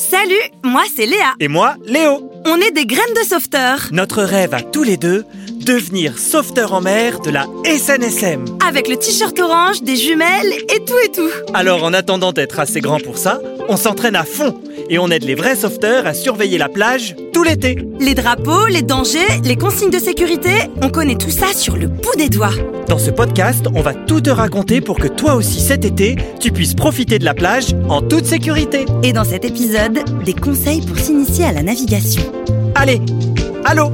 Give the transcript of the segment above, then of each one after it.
Salut, moi c'est Léa. Et moi, Léo. On est des graines de sauveteurs. Notre rêve à tous les deux, devenir sauveteur en mer de la SNSM. Avec le t-shirt orange, des jumelles et tout et tout. Alors en attendant d'être assez grand pour ça, on s'entraîne à fond et on aide les vrais sauveteurs à surveiller la plage tout l'été. Les drapeaux, les dangers, les consignes de sécurité, on connaît tout ça sur le bout des doigts. Dans ce podcast, on va tout te raconter pour que toi aussi cet été, tu puisses profiter de la plage en toute sécurité. Et dans cet épisode, des conseils pour s'initier à la navigation. Allez, allô?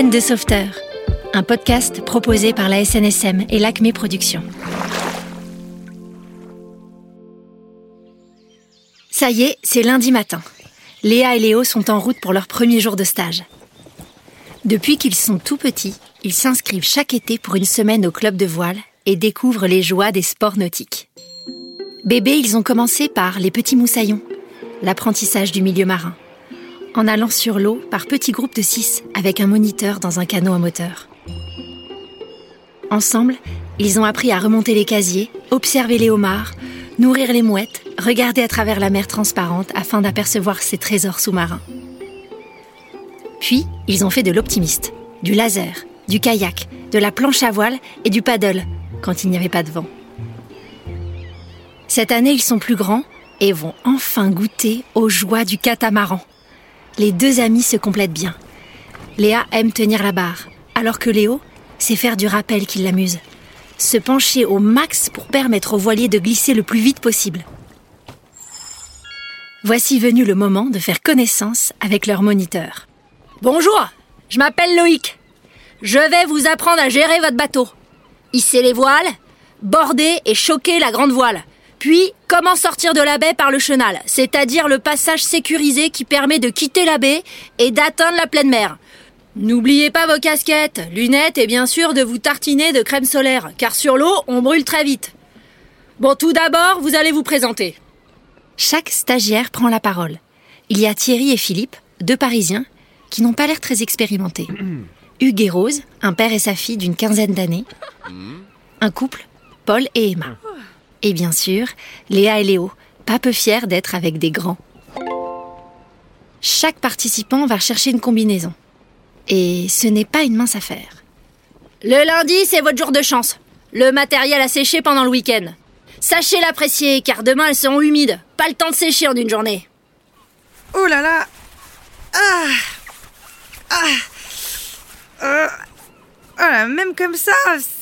Graines de sauveteur, un podcast proposé par la SNSM et l'ACME Productions. Ça y est, c'est lundi matin. Léa et Léo sont en route pour leur premier jour de stage. Depuis qu'ils sont tout petits, ils s'inscrivent chaque été pour une semaine au club de voile et découvrent les joies des sports nautiques. Bébés, ils ont commencé par les petits moussaillons, l'apprentissage du milieu marin, en allant sur l'eau par petits groupes de six avec un moniteur dans un canot à moteur. Ensemble, ils ont appris à remonter les casiers, observer les homards, nourrir les mouettes, regarder à travers la mer transparente afin d'apercevoir ces trésors sous-marins. Puis, ils ont fait de l'optimiste, du laser, du kayak, de la planche à voile et du paddle quand il n'y avait pas de vent. Cette année, ils sont plus grands et vont enfin goûter aux joies du catamaran. Les deux amis se complètent bien. Léa aime tenir la barre, alors que Léo sait faire du rappel qui l'amuse. Se pencher au max pour permettre au voilier de glisser le plus vite possible. Voici venu le moment de faire connaissance avec leur moniteur. Bonjour, je m'appelle Loïc. Je vais vous apprendre à gérer votre bateau. Hisser les voiles, border et choquer la grande voile. Puis, comment sortir de la baie par le chenal, c'est-à-dire le passage sécurisé qui permet de quitter la baie et d'atteindre la pleine mer. N'oubliez pas vos casquettes, lunettes et bien sûr de vous tartiner de crème solaire, car sur l'eau, on brûle très vite. Bon, tout d'abord, vous allez vous présenter. Chaque stagiaire prend la parole. Il y a Thierry et Philippe, deux Parisiens, qui n'ont pas l'air très expérimentés. Hugues et Rose, un père et sa fille d'une quinzaine d'années. Un couple, Paul et Emma. Et bien sûr, Léa et Léo, pas peu fiers d'être avec des grands. Chaque participant va chercher une combinaison. Et ce n'est pas une mince affaire. Le lundi, c'est votre jour de chance. Le matériel a séché pendant le week-end. Sachez l'apprécier, car demain elles seront humides. Pas le temps de sécher en une journée. Oh là là Ah Ah Euh, voilà, Même comme ça,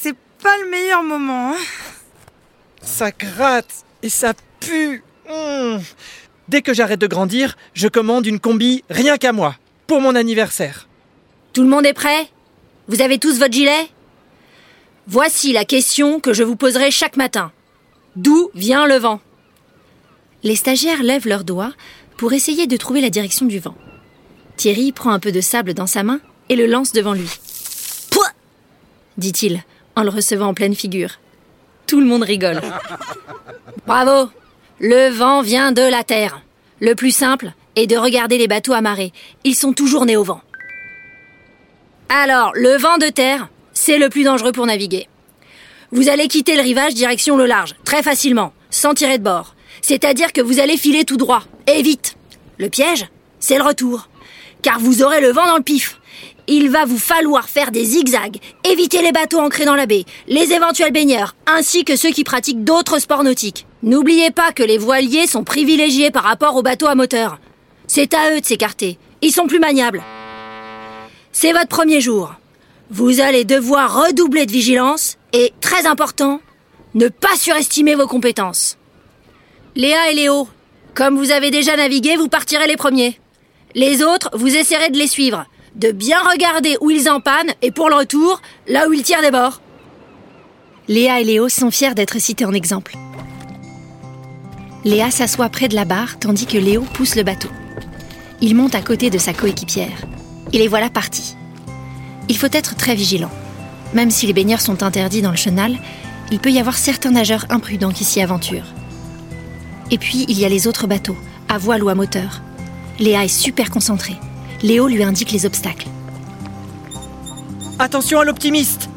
c'est pas le meilleur moment. hein. Ça gratte et ça pue. Mmh. Dès que j'arrête de grandir, je commande une combi rien qu'à moi, pour mon anniversaire. Tout le monde est prêt? Vous avez tous votre gilet? Voici la question que je vous poserai chaque matin. D'où vient le vent? Les stagiaires lèvent leurs doigts pour essayer de trouver la direction du vent. Thierry prend un peu de sable dans sa main et le lance devant lui. Pouah dit-il, en le recevant en pleine figure. Tout le monde rigole. Bravo Le vent vient de la terre. Le plus simple est de regarder les bateaux amarrés. Ils sont toujours nés au vent. Alors, le vent de terre, c'est le plus dangereux pour naviguer. Vous allez quitter le rivage direction le large, très facilement, sans tirer de bord. C'est-à-dire que vous allez filer tout droit, et vite. Le piège, c'est le retour. Car vous aurez le vent dans le pif. Il va vous falloir faire des zigzags, éviter les bateaux ancrés dans la baie, les éventuels baigneurs, ainsi que ceux qui pratiquent d'autres sports nautiques. N'oubliez pas que les voiliers sont privilégiés par rapport aux bateaux à moteur. C'est à eux de s'écarter. Ils sont plus maniables. C'est votre premier jour. Vous allez devoir redoubler de vigilance et, très important, ne pas surestimer vos compétences. Léa et Léo, comme vous avez déjà navigué, vous partirez les premiers. Les autres, vous essaierez de les suivre, de bien regarder où ils empannent et pour le retour, là où ils tirent des bords. Léa et Léo sont fiers d'être cités en exemple. Léa s'assoit près de la barre tandis que Léo pousse le bateau. Il monte à côté de sa coéquipière. Et les voilà partis. Il faut être très vigilant. Même si les baigneurs sont interdits dans le chenal, il peut y avoir certains nageurs imprudents qui s'y aventurent. Et puis, il y a les autres bateaux, à voile ou à moteur. Léa est super concentrée. Léo lui indique les obstacles. Attention à l'optimiste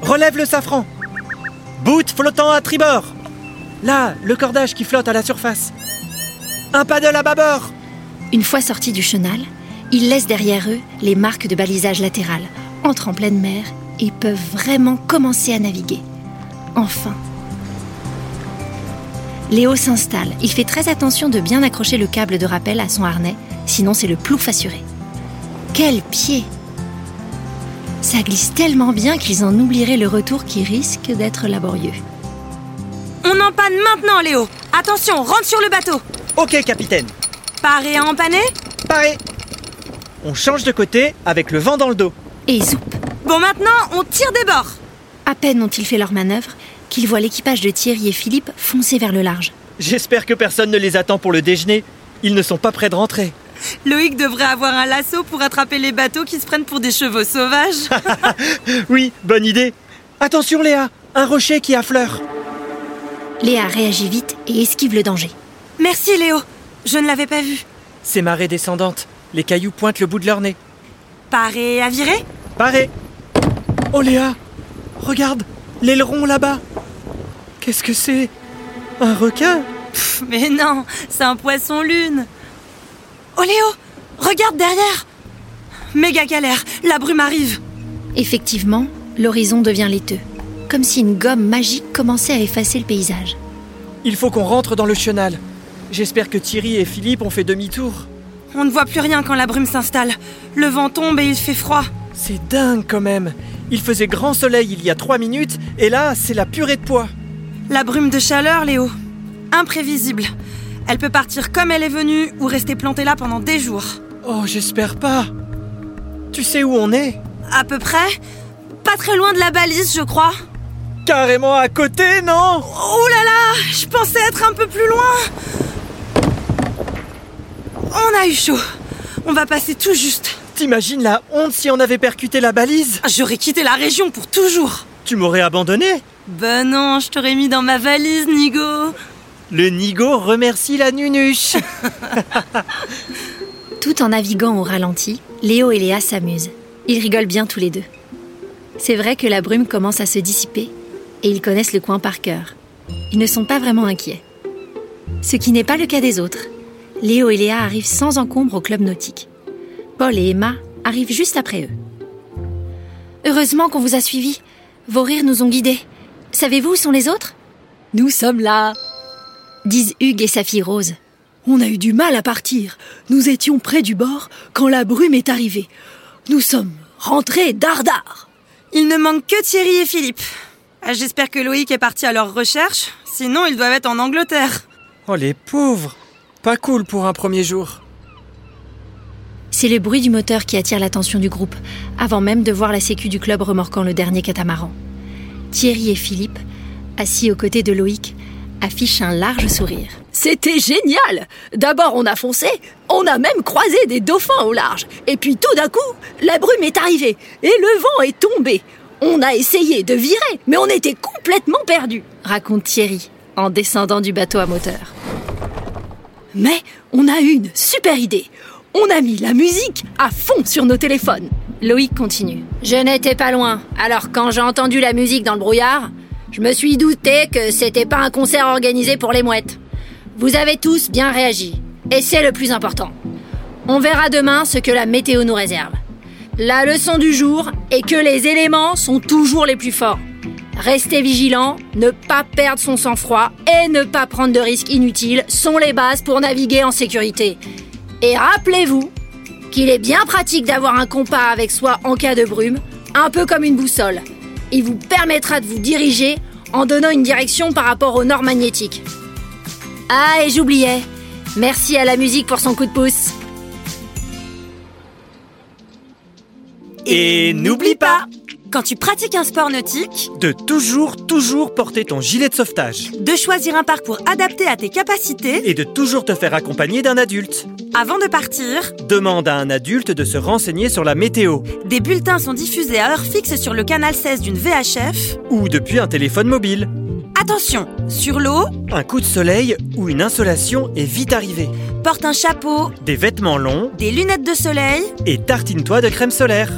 Relève le safran Boot flottant à tribord Là, le cordage qui flotte à la surface Un paddle à bâbord Une fois sortis du chenal, ils laissent derrière eux les marques de balisage latéral, entrent en pleine mer et peuvent vraiment commencer à naviguer. Enfin. Léo s'installe. Il fait très attention de bien accrocher le câble de rappel à son harnais, sinon c'est le plouf assuré. Quel pied Ça glisse tellement bien qu'ils en oublieraient le retour qui risque d'être laborieux. On empanne maintenant, Léo. Attention, rentre sur le bateau. Ok, capitaine Paré à empanner Paré On change de côté avec le vent dans le dos. Et zoup Bon, maintenant, on tire des bords. À peine ont-ils fait leur manœuvre qu'ils voient l'équipage de Thierry et Philippe foncer vers le large. J'espère que personne ne les attend pour le déjeuner. Ils ne sont pas prêts de rentrer. Loïc devrait avoir un lasso pour attraper les bateaux qui se prennent pour des chevaux sauvages. Oui, bonne idée. Attention Léa, un rocher qui affleure. Léa réagit vite et esquive le danger. Merci, Léo. Je ne l'avais pas vu. C'est marée descendante. Les cailloux pointent le bout de leur nez. Paré à virer? Paré Oh Léa Regarde L'aileron là-bas Qu'est-ce que c'est? Un requin? Pff, Mais non, c'est un poisson-lune. Oh, Léo Regarde derrière Méga galère, la brume arrive. Effectivement, l'horizon devient laiteux, comme si une gomme magique commençait à effacer le paysage. Il faut qu'on rentre dans le chenal. J'espère que Thierry et Philippe ont fait demi-tour. On ne voit plus rien quand la brume s'installe. Le vent tombe et il fait froid. C'est dingue quand même. Il faisait grand soleil il y a trois minutes et là, c'est la purée de poids. La brume de chaleur, Léo. Imprévisible. Elle peut partir comme elle est venue ou rester plantée là pendant des jours. Oh, j'espère pas. Tu sais où on est? À peu près Pas très loin de la balise, je crois. Carrément à côté, non? Oh là là Je pensais être un peu plus loin. On a eu chaud. On va passer tout juste. T'imagines la honte si on avait percuté la balise? J'aurais quitté la région pour toujours. Tu m'aurais abandonné? Ben non, je t'aurais mis dans ma valise, Nigo. Le Nigo remercie la nunuche. Tout en naviguant au ralenti, Léo et Léa s'amusent. Ils rigolent bien tous les deux. C'est vrai que la brume commence à se dissiper et ils connaissent le coin par cœur. Ils ne sont pas vraiment inquiets. Ce qui n'est pas le cas des autres. Léo et Léa arrivent sans encombre au club nautique. Paul et Emma arrivent juste après eux. Heureusement qu'on vous a suivis. Vos rires nous ont guidés. Savez-vous où sont les autres? Nous sommes là. Disent Hugues et sa fille Rose. On a eu du mal à partir. Nous étions près du bord quand la brume est arrivée. Nous sommes rentrés dardard. Il ne manque que Thierry et Philippe. Ah, J'espère que Loïc est parti à leur recherche, sinon ils doivent être en Angleterre. Oh les pauvres Pas cool pour un premier jour. C'est le bruit du moteur qui attire l'attention du groupe, avant même de voir la sécu du club remorquant le dernier catamaran. Thierry et Philippe, assis aux côtés de Loïc, affichent un large sourire. C'était génial D'abord on a foncé, on a même croisé des dauphins au large. Et puis tout d'un coup, la brume est arrivée et le vent est tombé. On a essayé de virer, mais on était complètement perdus. Raconte Thierry, en descendant du bateau à moteur. Mais on a eu une super idée. On a mis la musique à fond sur nos téléphones. Loïc continue. Je n'étais pas loin. Alors quand j'ai entendu la musique dans le brouillard, je me suis douté que c'était pas un concert organisé pour les mouettes. Vous avez tous bien réagi. Et c'est le plus important. On verra demain ce que la météo nous réserve. La leçon du jour est que les éléments sont toujours les plus forts. Rester vigilant, ne pas perdre son sang-froid et ne pas prendre de risques inutiles sont les bases pour naviguer en sécurité. Et rappelez-vous qu'il est bien pratique d'avoir un compas avec soi en cas de brume, un peu comme une boussole. Il vous permettra de vous diriger en donnant une direction par rapport au nord magnétique. Ah, et j'oubliais. Merci à la musique pour son coup de pouce. Et n'oublie pas Quand tu pratiques un sport nautique, de toujours, toujours porter ton gilet de sauvetage. de choisir un parcours adapté à tes capacités, Et de toujours te faire accompagner d'un adulte. Avant de partir, Demande à un adulte de se renseigner sur la météo des bulletins sont diffusés à heure fixe sur le canal 16 d'une VHF. ou depuis un téléphone mobile. Attention, sur l'eau, Un coup de soleil ou une insolation est vite arrivé. porte un chapeau, Des vêtements longs des lunettes de soleil, et tartine-toi de crème solaire.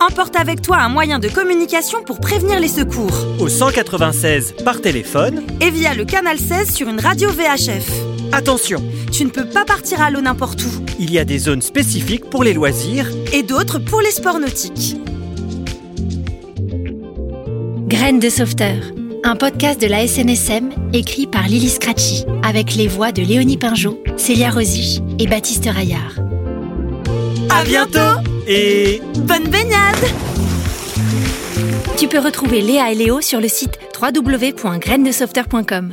emporte avec toi un moyen de communication pour prévenir les secours Au 196 par téléphone. et via le canal 16 sur une radio VHF. Attention, Tu ne peux pas partir à l'eau n'importe où il y a des zones spécifiques pour les loisirs et d'autres pour les sports nautiques. Graines de sauveteur, un podcast de la SNSM écrit par Lily Scratchy, avec les voix de Léonie Pinjot, Célia Rosich et Baptiste Raillard. À bientôt et Bonne baignade Tu peux retrouver Léa et Léo sur le site www.grainesdesauveteur.com.